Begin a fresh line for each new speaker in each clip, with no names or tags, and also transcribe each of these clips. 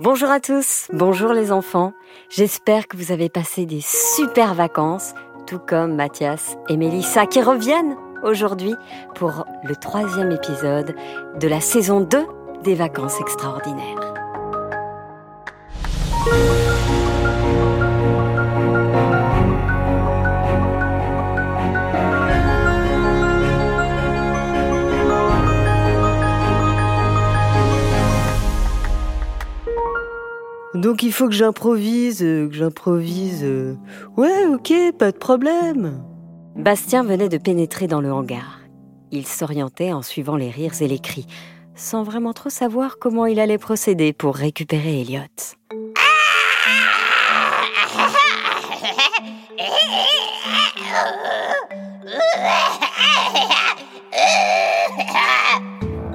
Bonjour à tous, bonjour les enfants. J'espère que vous avez passé des super vacances, tout comme Mathias et Mélissa qui reviennent aujourd'hui pour le troisième épisode de la saison 2 des vacances extraordinaires. Donc il faut que j'improvise, euh, que j'improvise. euh. Ouais, ok, pas de problème. Bastien venait de pénétrer dans le hangar. Il s'orientait en suivant les rires et les cris, sans vraiment trop savoir comment il allait procéder pour récupérer Elliot.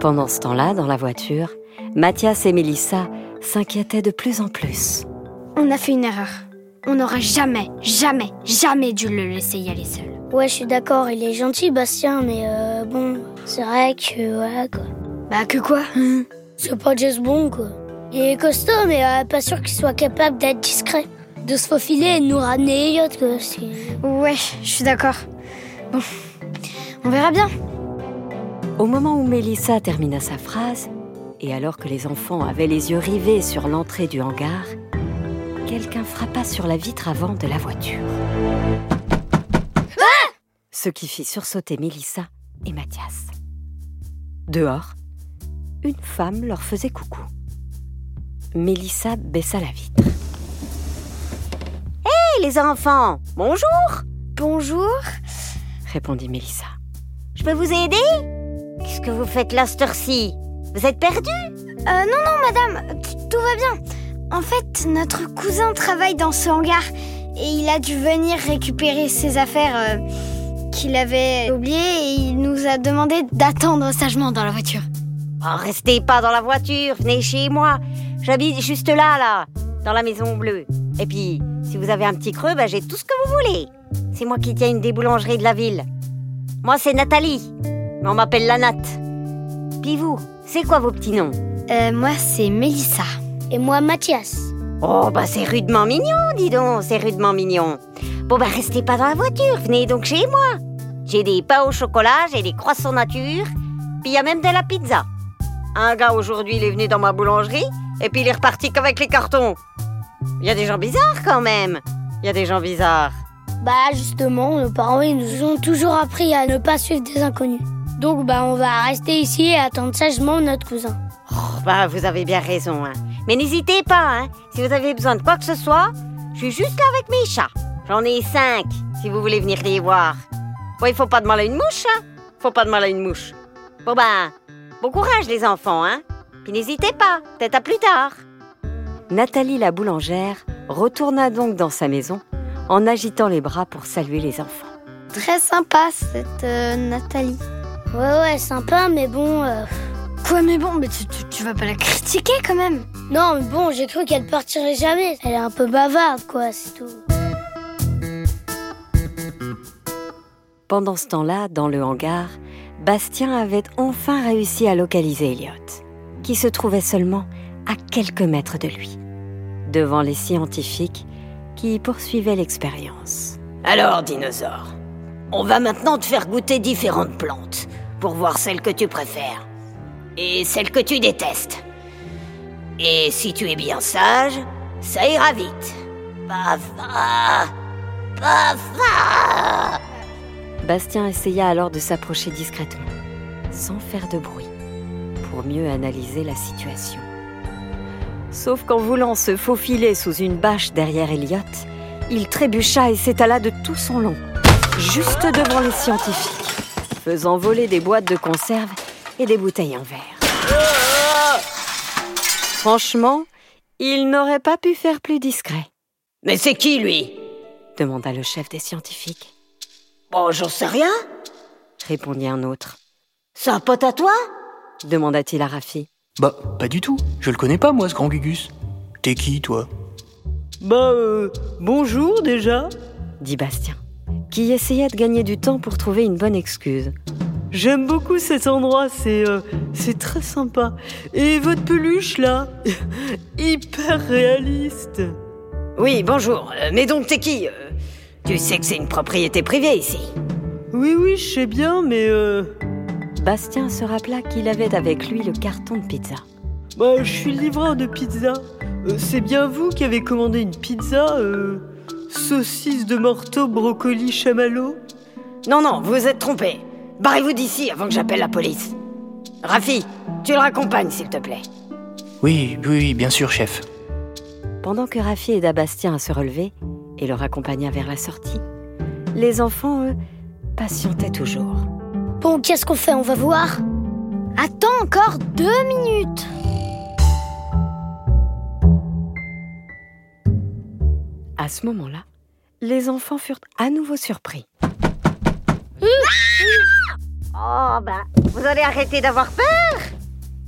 Pendant ce temps-là, dans la voiture, Mathias et Mélissa s'inquiétaient de plus en plus.
On a fait une erreur. On n'aurait jamais, jamais, jamais dû le laisser y aller seul.
Ouais, je suis d'accord, il est gentil, Bastien, mais euh, bon, c'est vrai que, voilà, quoi.
Bah que quoi?
C'est pas juste bon, quoi. Il est costaud, mais euh, pas sûr qu'il soit capable d'être discret. De se faufiler et de nous ramener Elliot, quoi.
Ouais, je suis d'accord. Bon, on verra bien.
Au moment où Mélissa termina sa phrase, et alors que les enfants avaient les yeux rivés sur l'entrée du hangar, quelqu'un frappa sur la vitre avant de la voiture. Ce qui fit sursauter Mélissa et Mathias. Dehors, une femme leur faisait coucou. Mélissa baissa la vitre. Hé les enfants, bonjour
Bonjour.
répondit Mélissa.
Je peux vous aider? Qu'est-ce que vous faites là, cette heure-ci? Vous êtes perdu
Euh, non, non, madame, tout va bien. En fait, notre cousin travaille dans ce hangar et il a dû venir récupérer ses affaires euh, qu'il avait oubliées et il nous a demandé d'attendre sagement dans la voiture.
Oh, Restez pas dans la voiture, venez chez moi. J'habite juste là, là, dans la maison bleue. Et puis, si vous avez un petit creux, ben, j'ai tout ce que vous voulez. C'est moi qui tiens une des boulangeries de la ville. Moi, c'est Nathalie. Mais on m'appelle la Nat. Puis vous, c'est quoi vos petits noms
Euh, moi, c'est Mélissa.
Et moi, Mathias.
Oh, bah c'est rudement mignon, dis donc, c'est rudement mignon. Bon, bah restez pas dans la voiture, venez donc chez moi. J'ai des pains au chocolat, j'ai des croissants nature, puis il y a même de la pizza. Un gars aujourd'hui, il est venu dans ma boulangerie, et puis il est reparti qu'avec les cartons. Il y a des gens bizarres quand même. Il y a des gens bizarres.
Bah, justement, nos parents, ils nous ont toujours appris à ne pas suivre des inconnus. Donc, bah, on va rester ici et attendre sagement notre cousin.
Oh, bah vous avez bien raison, hein. Mais n'hésitez pas, hein. Si vous avez besoin de quoi que ce soit, je suis juste là avec mes chats. J'en ai cinq, si vous voulez venir les voir. Bon, il faut pas de mal à une mouche, hein. Faut pas de mal à une mouche. Bon ben, bon courage les enfants, hein. Puis n'hésitez pas, peut-être à plus tard.
Nathalie la boulangère retourna donc dans sa maison en agitant les bras pour saluer les enfants.
Très sympa, cette euh, Nathalie.
Ouais, ouais, sympa, mais bon. euh,
Quoi, mais bon, mais tu, tu- tu vas pas la critiquer quand même
Non, mais bon, j'ai cru qu'elle partirait jamais. Elle est un peu bavarde, quoi, c'est tout.
Pendant ce temps-là, dans le hangar, Bastien avait enfin réussi à localiser Elliot, qui se trouvait seulement à quelques mètres de lui, devant les scientifiques qui poursuivaient l'expérience.
Alors, dinosaure, on va maintenant te faire goûter différentes plantes pour voir celle que tu préfères et celle que tu détestes. Et si tu es bien sage, ça ira vite. Paf, paf, ah.
Bastien essaya alors de s'approcher discrètement, sans faire de bruit, pour mieux analyser la situation. Sauf qu'en voulant se faufiler sous une bâche derrière Elliot, il trébucha et s'étala de tout son long, juste devant les scientifiques, faisant voler des boîtes de conserve et des bouteilles en verre. Franchement, il n'aurait pas pu faire plus discret,
Mais c'est qui lui?
demanda le chef des scientifiques,
Bon, j'en sais rien.
répondit un autre.
C'est un pote à toi?
demanda-t-il à Rafi.
Bah, pas du tout. Je le connais pas, moi, ce grand Gugus. T'es qui, toi?
Bah, euh, bonjour déjà, dit Bastien, qui essayait de gagner du temps pour trouver une bonne excuse.
J'aime beaucoup cet endroit, c'est euh, c'est très sympa. Et votre peluche là, hyper réaliste.
Oui, bonjour. Euh, mais donc, t'es qui euh? Tu sais que c'est une propriété privée ici.
Oui, oui, je sais bien, mais euh,
Bastien se rappela qu'il avait avec lui le carton de pizza.
bah, je suis livreur de pizza. C'est bien vous qui avez commandé une pizza euh, saucisse de morteau, brocoli, chamallow
Non, non, vous vous êtes trompé. Barrez-vous d'ici avant que j'appelle la police. Rafi, tu le raccompagnes, s'il te plaît.
Oui, oui, oui, bien sûr, chef.
Pendant que Rafi aida Bastien à se relever et le raccompagna vers la sortie, les enfants, eux, patientaient toujours.
Bon, qu'est-ce qu'on fait? On va voir?
Attends encore deux minutes.
À ce moment-là, les enfants furent à nouveau surpris.
Oh, bah, vous allez arrêter d'avoir peur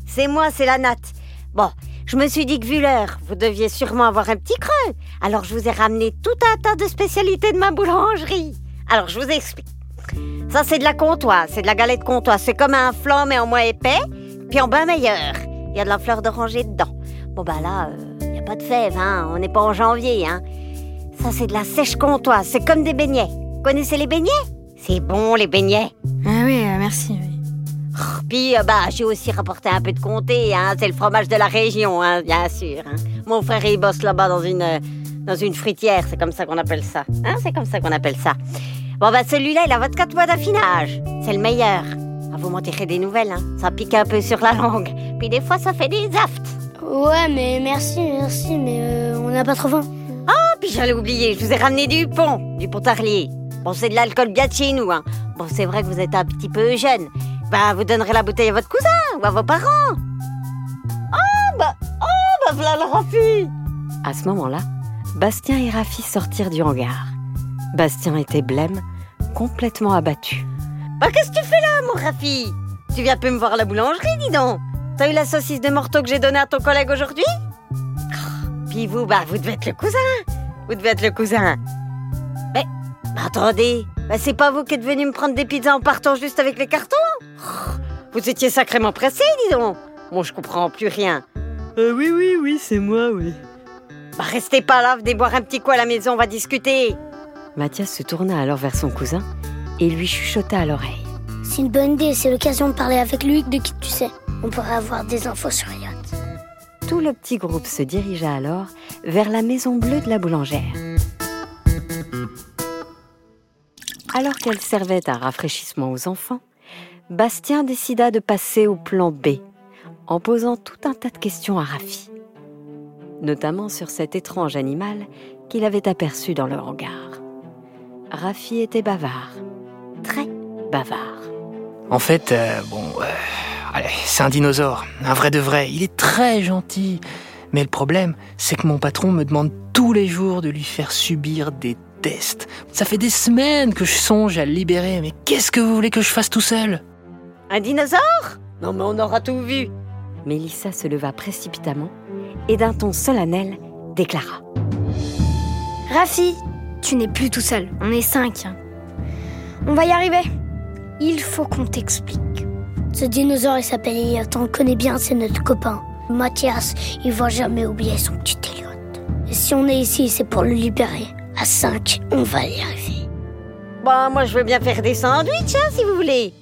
C'est moi, c'est la natte. Bon, je me suis dit que vu l'heure, vous deviez sûrement avoir un petit creux. Alors je vous ai ramené tout un tas de spécialités de ma boulangerie. Alors je vous explique. Ça, c'est de la comtoise, c'est de la galette comtoise. C'est comme un flan, mais en moins épais, puis en bain meilleur. Il y a de la fleur d'oranger dedans. Bon, bah là, il n'y a pas de fèves, hein. On n'est pas en janvier, hein. Ça, c'est de la sèche comtoise. C'est comme des beignets. Connaissez les beignets? C'est bon, les beignets.
Ah oui, euh, merci. oui.
Puis, euh, bah, j'ai aussi rapporté un peu de comté, hein. C'est le fromage de la région, hein, bien sûr. hein. Mon frère, il bosse là-bas dans une, euh, dans une fruitière. C'est comme ça qu'on appelle ça. Hein, c'est comme ça qu'on appelle ça. Bon, bah, celui-là, il a 24 mois d'affinage. C'est le meilleur. Ah, vous m'en tirez des nouvelles, hein. Ça pique un peu sur la langue. Puis des fois, ça fait des aftes.
Ouais, mais merci, merci, mais euh, on n'a pas trop faim.
J'allais oublier, je vous ai ramené du pont, du pontarlier. Bon, c'est de l'alcool bien de chez nous, hein. Bon, c'est vrai que vous êtes un petit peu jeune. Bah, vous donnerez la bouteille à votre cousin ou à vos parents. Ah, bah, oh, bah, voilà le Rafi.
À ce moment-là, Bastien et Rafi sortirent du hangar. Bastien était blême, complètement abattu.
Bah, qu'est-ce que tu fais là, mon Rafi? Tu viens peu me voir à la boulangerie, dis donc. T'as eu la saucisse de morteau que j'ai donnée à ton collègue aujourd'hui? Oh, Puis vous, bah, vous devez être le cousin. Vous devez être le cousin. Mais, attendez. Bah, c'est pas vous qui êtes venu me prendre des pizzas en partant juste avec les cartons? Oh, Vous étiez sacrément pressé, dis donc. Bon, je comprends plus rien.
Euh, Oui, oui, oui, c'est moi, oui.
Bah, restez pas là, venez boire un petit coup à la maison, on va discuter.
Mathias se tourna alors vers son cousin et lui chuchota à l'oreille.
C'est une bonne idée, c'est l'occasion de parler avec lui de qui tu sais. On pourrait avoir des infos sur Elliot.
Tout le petit groupe se dirigea alors vers la maison bleue de la boulangère. Alors qu'elle servait un rafraîchissement aux enfants, Bastien décida de passer au plan B en posant tout un tas de questions à Rafi, notamment sur cet étrange animal qu'il avait aperçu dans le hangar. Rafi était bavard, très bavard.
En fait, euh, bon, euh, allez, c'est un dinosaure, un vrai de vrai. Il est très gentil. Mais le problème, c'est que mon patron me demande tous les jours de lui faire subir des tests. Ça fait des semaines que je songe à le libérer, mais qu'est-ce que vous voulez que je fasse tout seul?
Un dinosaure? Non, mais on aura tout vu.
Mélissa se leva précipitamment et d'un ton solennel déclara.
Rafi, tu n'es plus tout seul. On est cinq. On va y arriver. Il faut qu'on t'explique.
Ce dinosaure, il s'appelle Elliot, on le connaît bien, c'est notre copain. Mathias, il va jamais oublier son petit Elliot. Et si on est ici, c'est pour le libérer. À 5, on va y arriver.
Bah, moi, je veux bien faire des sandwichs, hein, si vous voulez.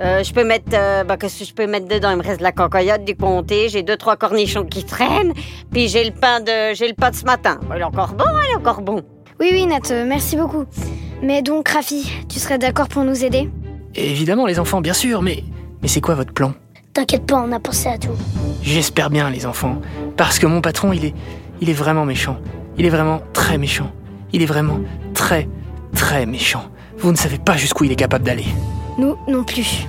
Euh, je peux mettre, euh, bah, qu'est-ce que je peux mettre dedans? Il me reste de la cancoyote, du comté, j'ai deux, trois cornichons qui traînent, puis j'ai le pain de, j'ai le pain de ce matin. Bah, il est encore bon, il est encore bon.
Oui, oui, Nat, euh, merci beaucoup. Mais donc, Rafi, tu serais d'accord pour nous aider?
Évidemment, les enfants, bien sûr, mais, mais c'est quoi votre plan?
T'inquiète pas, on a pensé à tout.
J'espère bien, les enfants, parce que mon patron, il est, il est vraiment méchant. Il est vraiment très méchant. Il est vraiment très, très méchant. Vous ne savez pas jusqu'où il est capable d'aller.
Nous non plus.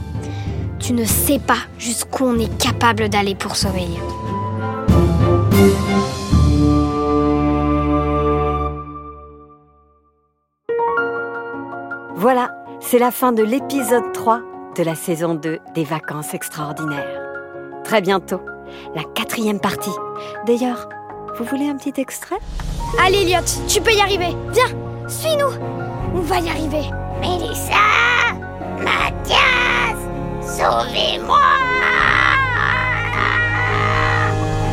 Tu ne sais pas jusqu'où on est capable d'aller pour sauver.
Voilà, c'est la fin de l'épisode 3 de la saison 2 des vacances extraordinaires. Très bientôt, la quatrième partie. D'ailleurs, vous voulez un petit extrait?
Allez, Elliot, tu peux y arriver. Viens, suis-nous. On va y arriver.
Mélissa Mathias Sauvez-moi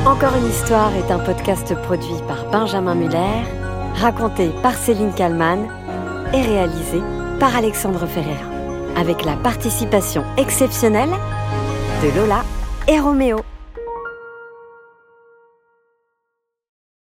Encore une histoire est un podcast produit par Benjamin Muller, raconté par Céline Kallmann et réalisé par Alexandre Ferreira, avec la participation exceptionnelle de Lola et Roméo.